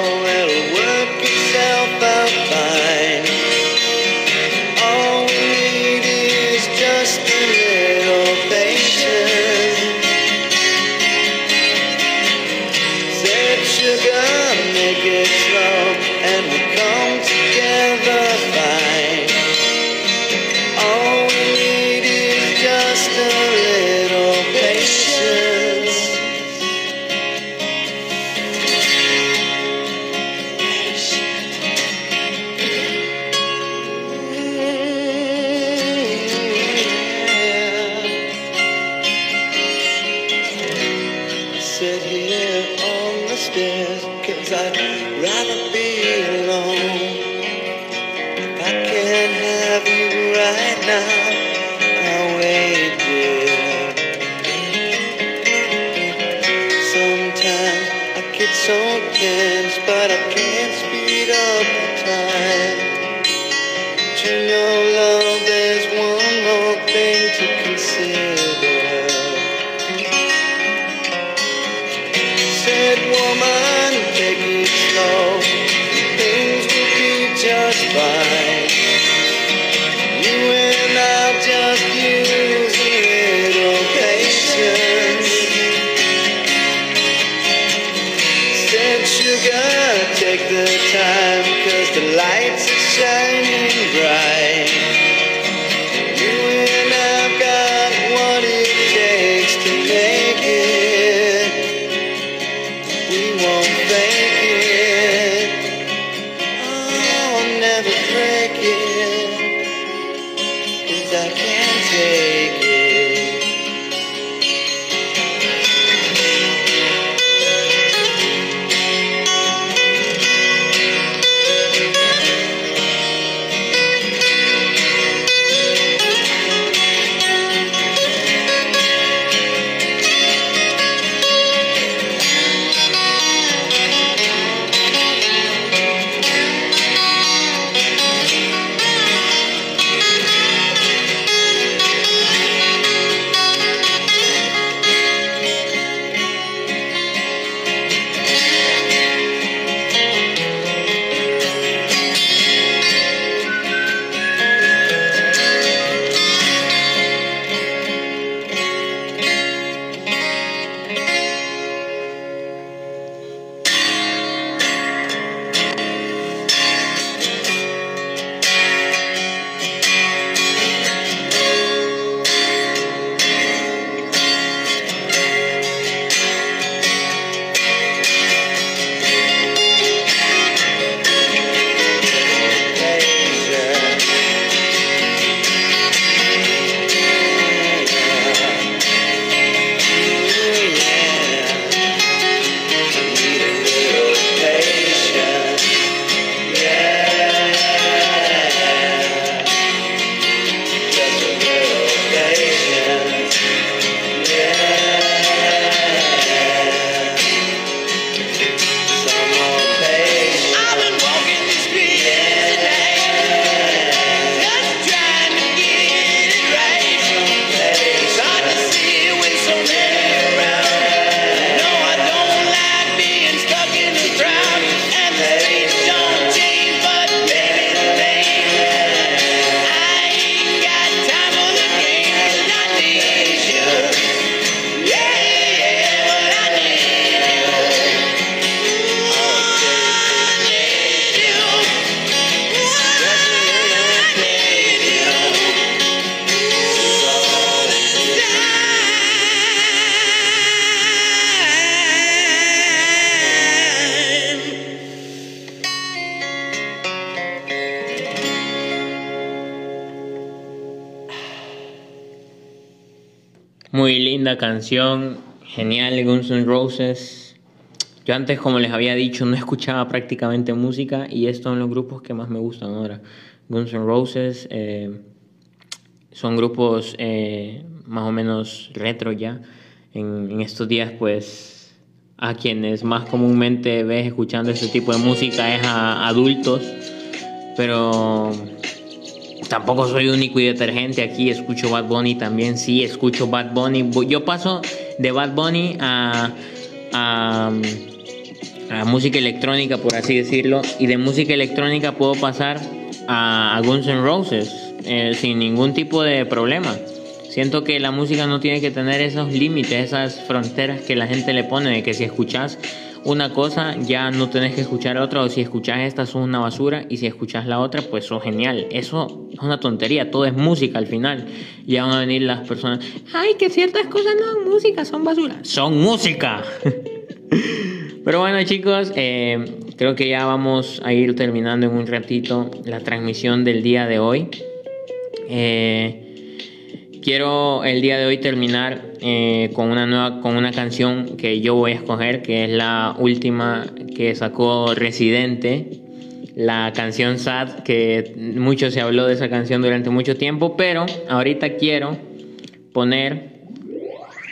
genial Guns N' Roses. Yo antes, como les había dicho, no escuchaba prácticamente música y estos son los grupos que más me gustan ahora. Guns N' Roses eh, son grupos eh, más o menos retro ya. En, en estos días, pues, a quienes más comúnmente ves escuchando este tipo de música es a adultos, pero tampoco soy único y detergente aquí, escucho Bad Bunny también, sí, escucho Bad Bunny. Yo paso de Bad Bunny a, a, música electrónica, por así decirlo, y de música electrónica puedo pasar a, a Guns N' Roses eh, sin ningún tipo de problema. Siento que la música no tiene que tener esos límites, esas fronteras que la gente le pone, de que si escuchas una cosa ya no tenés que escuchar otra, o si escuchas esta sos una basura, y si escuchas la otra pues sos genial. Eso es una tontería, todo es música al final. Ya van a venir las personas, ay, que ciertas cosas no son música, son basura. Son música. (laughs) Pero bueno chicos, eh, creo que ya vamos a ir terminando en un ratito la transmisión del día de hoy. Eh, quiero el día de hoy terminar eh, con una nueva, con una canción que yo voy a escoger, que es la última que sacó Residente, la canción Sad, que mucho se habló de esa canción durante mucho tiempo, pero ahorita quiero poner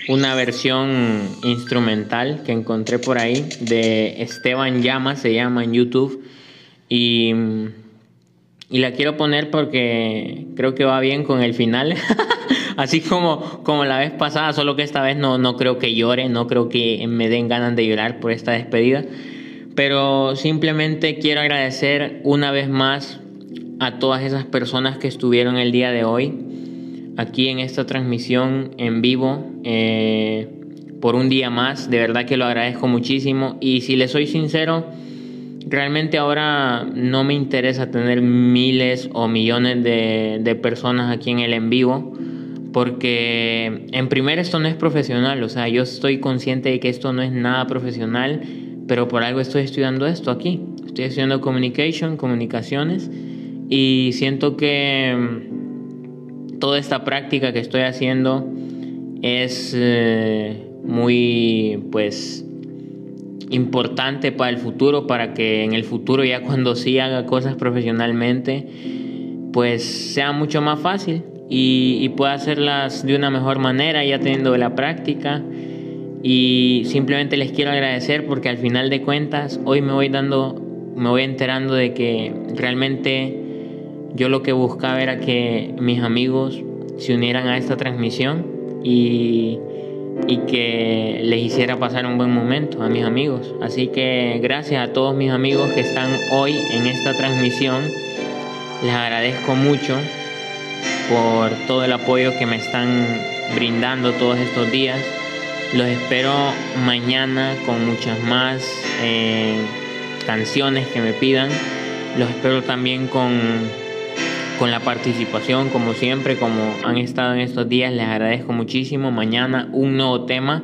una versión instrumental que encontré por ahí de Esteban Llama, se llama en YouTube. Y, y la quiero poner porque creo que va bien con el final. (laughs) Así como, como la vez pasada, solo que esta vez no, no creo que llore, no creo que me den ganas de llorar por esta despedida. Pero simplemente quiero agradecer una vez más a todas esas personas que estuvieron el día de hoy aquí en esta transmisión en vivo eh, por un día más. De verdad que lo agradezco muchísimo. Y si le soy sincero, realmente ahora no me interesa tener miles o millones de, de personas aquí en el en vivo. Porque en primer esto no es profesional, o sea, yo estoy consciente de que esto no es nada profesional, pero por algo estoy estudiando esto aquí. Estoy estudiando communication, comunicaciones, y siento que toda esta práctica que estoy haciendo es eh, muy pues importante para el futuro, para que en el futuro ya cuando sí haga cosas profesionalmente, pues sea mucho más fácil y, y pueda hacerlas de una mejor manera ya teniendo la práctica. Y simplemente les quiero agradecer porque al final de cuentas hoy me voy dando, me voy enterando de que realmente yo lo que buscaba era que mis amigos se unieran a esta transmisión y, y, que les hiciera pasar un buen momento a mis amigos. Así que gracias a todos mis amigos que están hoy en esta transmisión. Les agradezco mucho por todo el apoyo que me están brindando todos estos días. Los espero mañana con muchas más eh, canciones que me pidan. Los espero también con con la participación, como siempre, como han estado en estos días. Les agradezco muchísimo. Mañana un nuevo tema.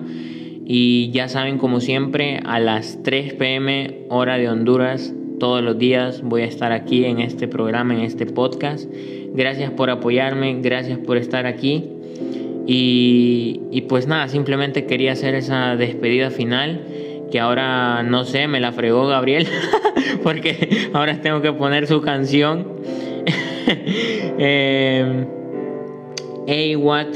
Y ya saben, como siempre, a las 3 pm hora de Honduras, todos los días voy a estar aquí en este programa, en este podcast. Gracias por apoyarme, gracias por estar aquí. Y, y pues nada, simplemente quería hacer esa despedida final que ahora no sé, me la fregó Gabriel, (laughs) porque ahora tengo que poner su canción. (laughs) eh, hey, what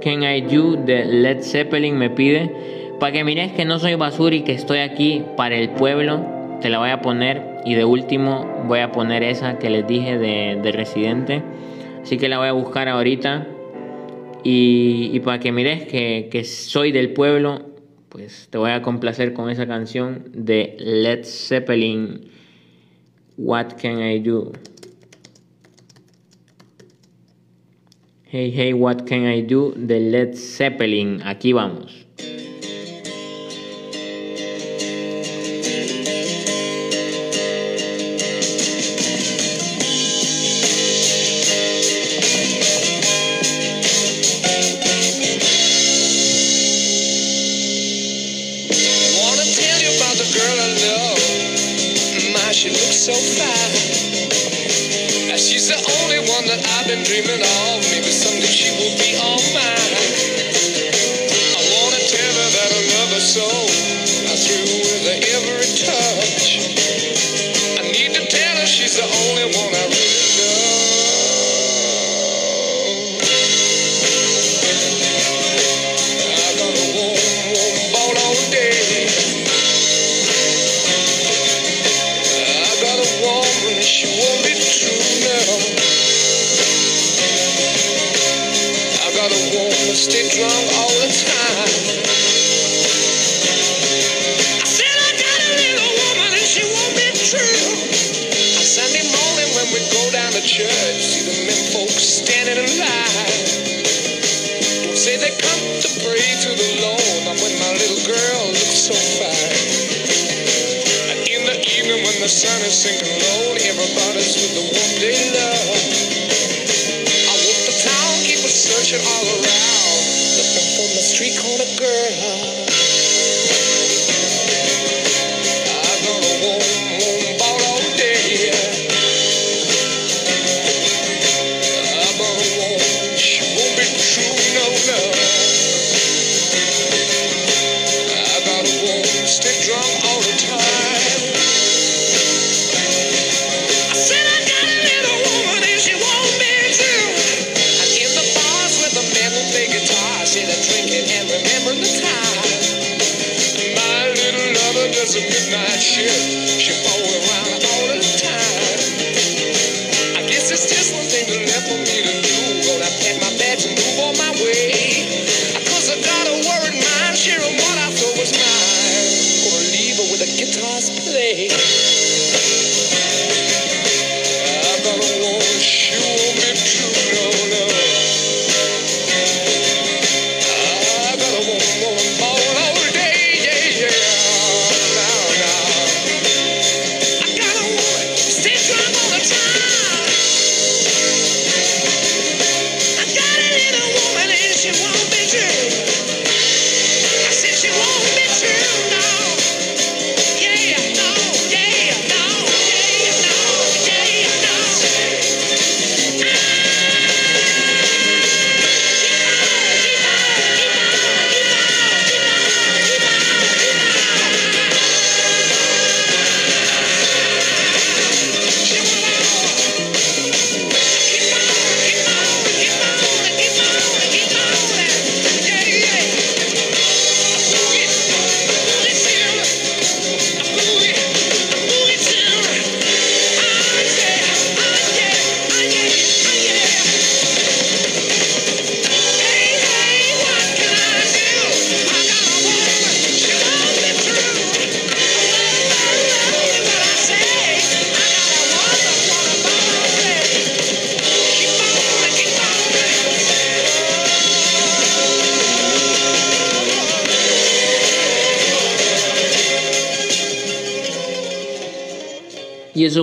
can I do? De Led Zeppelin me pide. Para que mires que no soy basura y que estoy aquí para el pueblo, te la voy a poner. Y de último voy a poner esa que les dije de, de Residente. Así que la voy a buscar ahorita. Y, y para que mires que, que soy del pueblo, pues te voy a complacer con esa canción de Led Zeppelin. What can I do? Hey, hey, what can I do? De Led Zeppelin. Aquí vamos.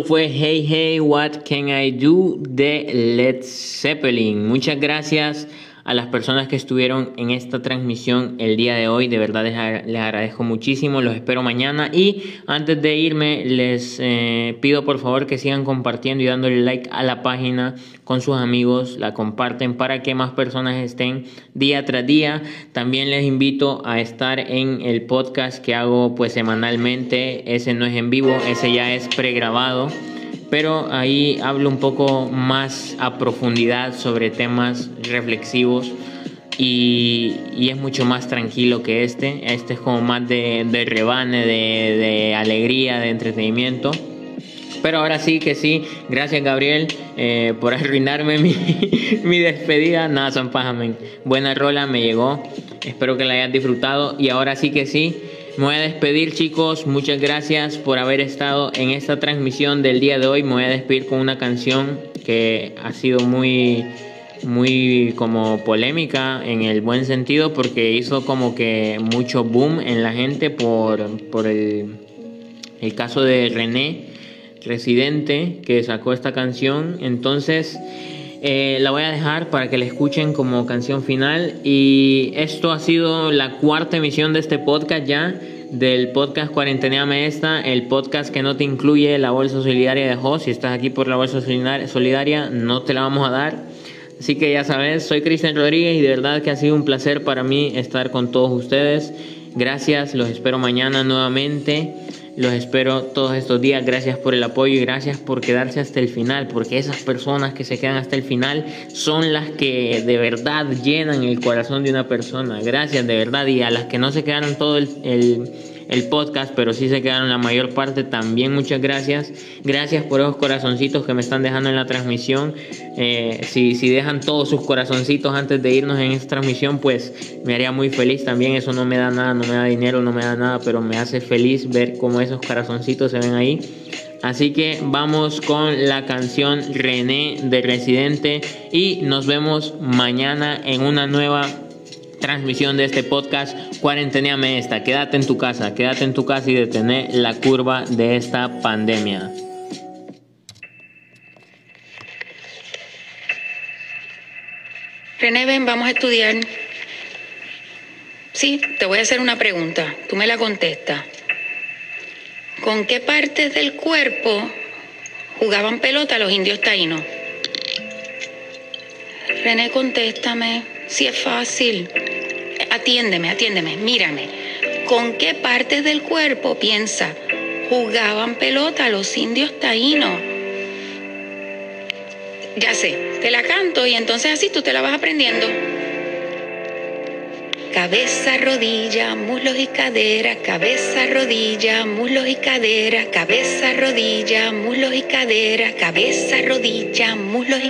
Fue Hey Hey What Can I Do de Led Zeppelin. Muchas gracias a las personas que estuvieron en esta transmisión el día de hoy. De verdad les, agradezco muchísimo. Los espero mañana. Y antes de irme, les eh, pido por favor que sigan compartiendo y dándole like a la página con sus amigos. La comparten para que más personas estén día tras día. También les invito a estar en el podcast que hago pues semanalmente. Ese no es en vivo, ese ya es pregrabado pero ahí hablo un poco más a profundidad sobre temas reflexivos y, es mucho más tranquilo que este. Este es como más de, rebane, de, alegría, de entretenimiento. Pero ahora sí que sí, gracias Gabriel eh, por (laughs) arruinarme mi, mi, despedida. Nada, son pajamen. Buena rola, me llegó. Espero que la hayas disfrutado. Y ahora sí que sí, me voy a despedir chicos, muchas gracias por haber estado en esta transmisión del día de hoy. Me voy a despedir con una canción que ha sido muy muy como polémica en el buen sentido porque hizo como que mucho boom en la gente por, por el, el caso de René Residente que sacó esta canción. Entonces eh, la voy a dejar para que la escuchen como canción final. Y esto ha sido la cuarta emisión de este podcast ya. Del podcast Cuarenteneame Esta, el podcast que no te incluye la bolsa solidaria de Host. Si estás aquí por la bolsa solidaria, no te la vamos a dar. Así que ya sabes, soy Cristian Rodríguez y de verdad que ha sido un placer para mí estar con todos ustedes. Gracias, los espero mañana nuevamente. Los espero todos estos días. Gracias por el apoyo y gracias por quedarse hasta el final, porque esas personas que se quedan hasta el final son las que de verdad llenan el corazón de una persona. Gracias de verdad. Y a las que no se quedaron todo el, el, podcast, pero sí se quedaron la mayor parte, también muchas gracias. Gracias por esos corazoncitos que me están dejando en la transmisión. Eh, si, si dejan todos sus corazoncitos antes de irnos en esta transmisión, pues me haría muy feliz también. Eso no me da nada, no me da dinero, no me da nada, pero me hace feliz ver cómo esos corazoncitos se ven ahí. Así que vamos con la canción René de Residente y nos vemos mañana en una nueva transmisión de este podcast Cuarenteneame esta. Quédate en tu casa, quédate en tu casa y detener la curva de esta pandemia. René, ven, vamos a estudiar. Sí, te voy a hacer una pregunta. Tú me la contestas. ¿Con qué partes del cuerpo jugaban pelota los indios taínos? René, contéstame. Si es fácil. Atiéndeme, atiéndeme, mírame. ¿Con qué partes del cuerpo, piensa, jugaban pelota los indios taínos? Ya sé, te la canto y entonces así tú te la vas aprendiendo. Cabeza, rodilla, muslos y cadera, cabeza, rodilla, muslos y cadera, cabeza, rodilla, muslos y cadera, cabeza, rodilla, muslos y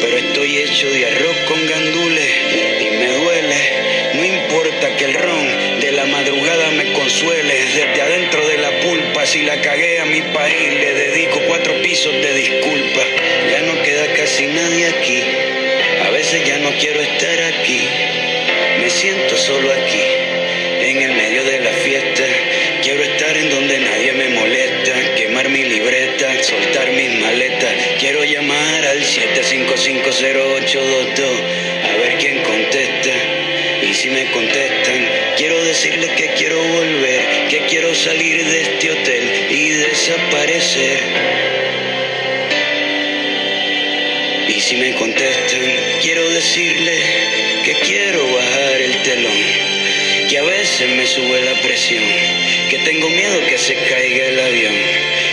pero estoy hecho de arroz con gandules y me duele. No importa que el ron de la madrugada me consuele, desde adentro de la pulpa, si la cagué a mi país, le dedico cuatro pisos de disculpa. Ya no queda casi nadie aquí, a veces ya no quiero estar aquí. Me siento solo aquí, en el medio de la fiesta. Quiero estar en donde nadie libreta, soltar mis maletas. Quiero llamar al 7550822 a ver quién contesta. Y si me contestan, quiero decirles que quiero volver, que quiero salir de este hotel y desaparecer. Y si me contestan, quiero decirles que quiero bajar el telón, que a veces me sube la presión, que tengo miedo que se caiga el avión,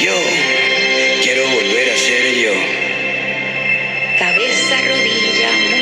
Yo quiero volver a ser yo. Cabeza, rodilla,